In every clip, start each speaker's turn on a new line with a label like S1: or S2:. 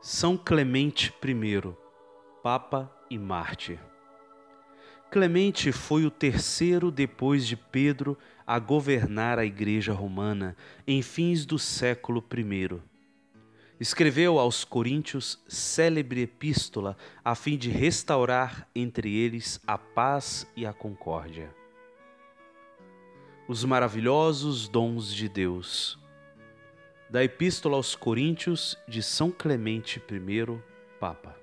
S1: São Clemente I, Papa e Mártir. Clemente foi o terceiro depois de Pedro a governar a Igreja Romana em fins do século I. Escreveu aos Coríntios célebre epístola a fim de restaurar entre eles a paz e a concórdia. Os maravilhosos dons de Deus da Epístola aos Coríntios de São Clemente I, Papa.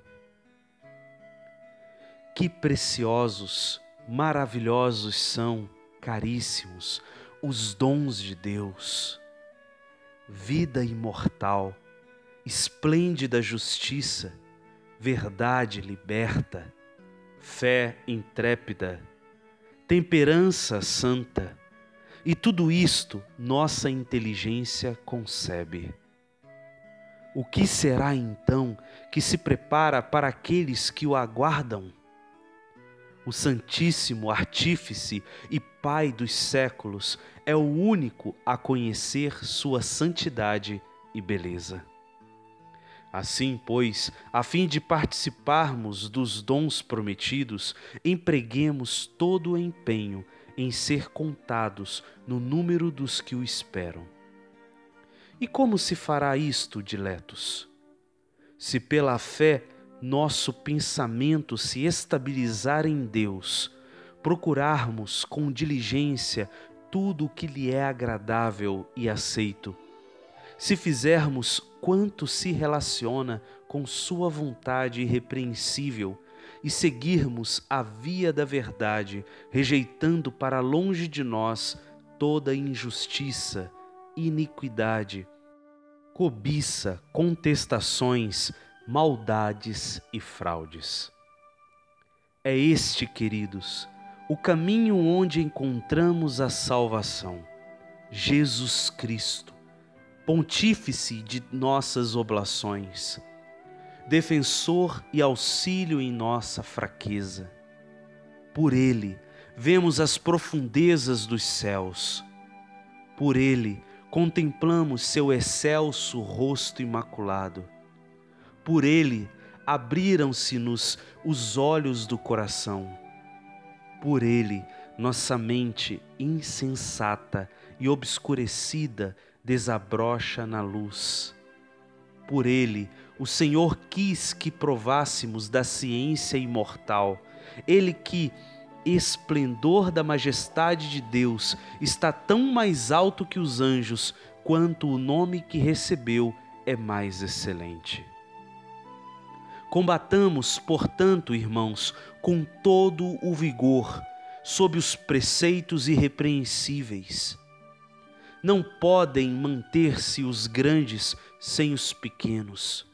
S1: Que preciosos, maravilhosos são, caríssimos, os dons de Deus. Vida imortal, esplêndida justiça, verdade liberta, fé intrépida, temperança santa, e tudo isto nossa inteligência concebe. O que será então que se prepara para aqueles que o aguardam? O Santíssimo Artífice e Pai dos séculos é o único a conhecer sua santidade e beleza. Assim, pois, a fim de participarmos dos dons prometidos, empreguemos todo o empenho em ser contados no número dos que o esperam. E como se fará isto, diletos? Se pela fé nosso pensamento se estabilizar em Deus, procurarmos com diligência tudo o que lhe é agradável e aceito, se fizermos quanto se relaciona com Sua vontade irrepreensível e seguirmos a via da verdade, rejeitando para longe de nós toda injustiça, iniquidade, cobiça, contestações, maldades e fraudes. É este, queridos, o caminho onde encontramos a salvação. Jesus Cristo, Pontífice de nossas oblações defensor e auxílio em nossa fraqueza. Por Ele vemos as profundezas dos céus. Por Ele contemplamos seu excelso rosto imaculado. Por Ele abriram-se-nos os olhos do coração. Por Ele nossa mente insensata e obscurecida desabrocha na luz. Por Ele o Senhor quis que provássemos da ciência imortal. Ele que, esplendor da majestade de Deus, está tão mais alto que os anjos, quanto o nome que recebeu é mais excelente. Combatamos, portanto, irmãos, com todo o vigor, sob os preceitos irrepreensíveis não podem manter-se os grandes sem os pequenos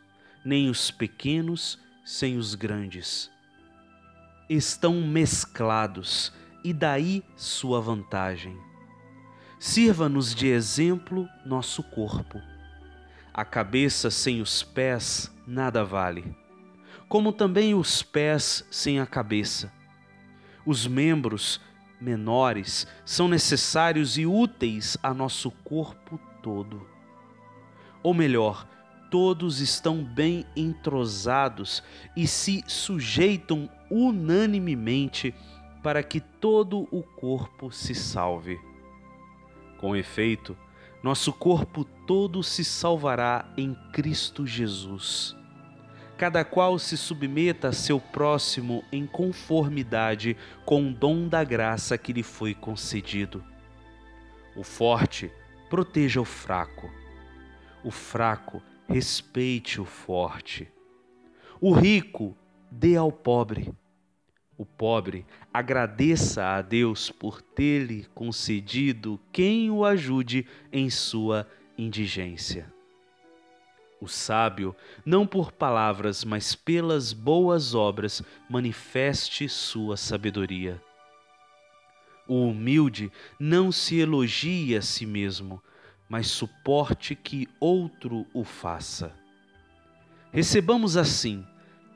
S1: nem os pequenos sem os grandes. Estão mesclados e daí sua vantagem. Sirva-nos de exemplo nosso corpo. A cabeça sem os pés nada vale, como também os pés sem a cabeça. Os membros menores são necessários e úteis a nosso corpo todo. Ou melhor, todos estão bem entrosados e se sujeitam unanimemente para que todo o corpo se salve. Com efeito, nosso corpo todo se salvará em Cristo Jesus. Cada qual se submeta a seu próximo em conformidade com o dom da graça que lhe foi concedido. O forte proteja o fraco. O fraco respeite o forte. O rico dê ao pobre. O pobre agradeça a Deus por ter-lhe concedido quem o ajude em sua indigência. O sábio, não por palavras, mas pelas boas obras, manifeste sua sabedoria. O humilde não se elogia a si mesmo, mas suporte que outro o faça. Recebamos assim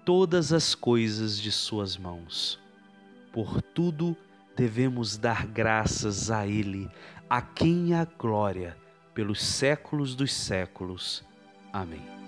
S1: todas as coisas de Suas mãos. Por tudo devemos dar graças a Ele, a quem a glória pelos séculos dos séculos. Amém.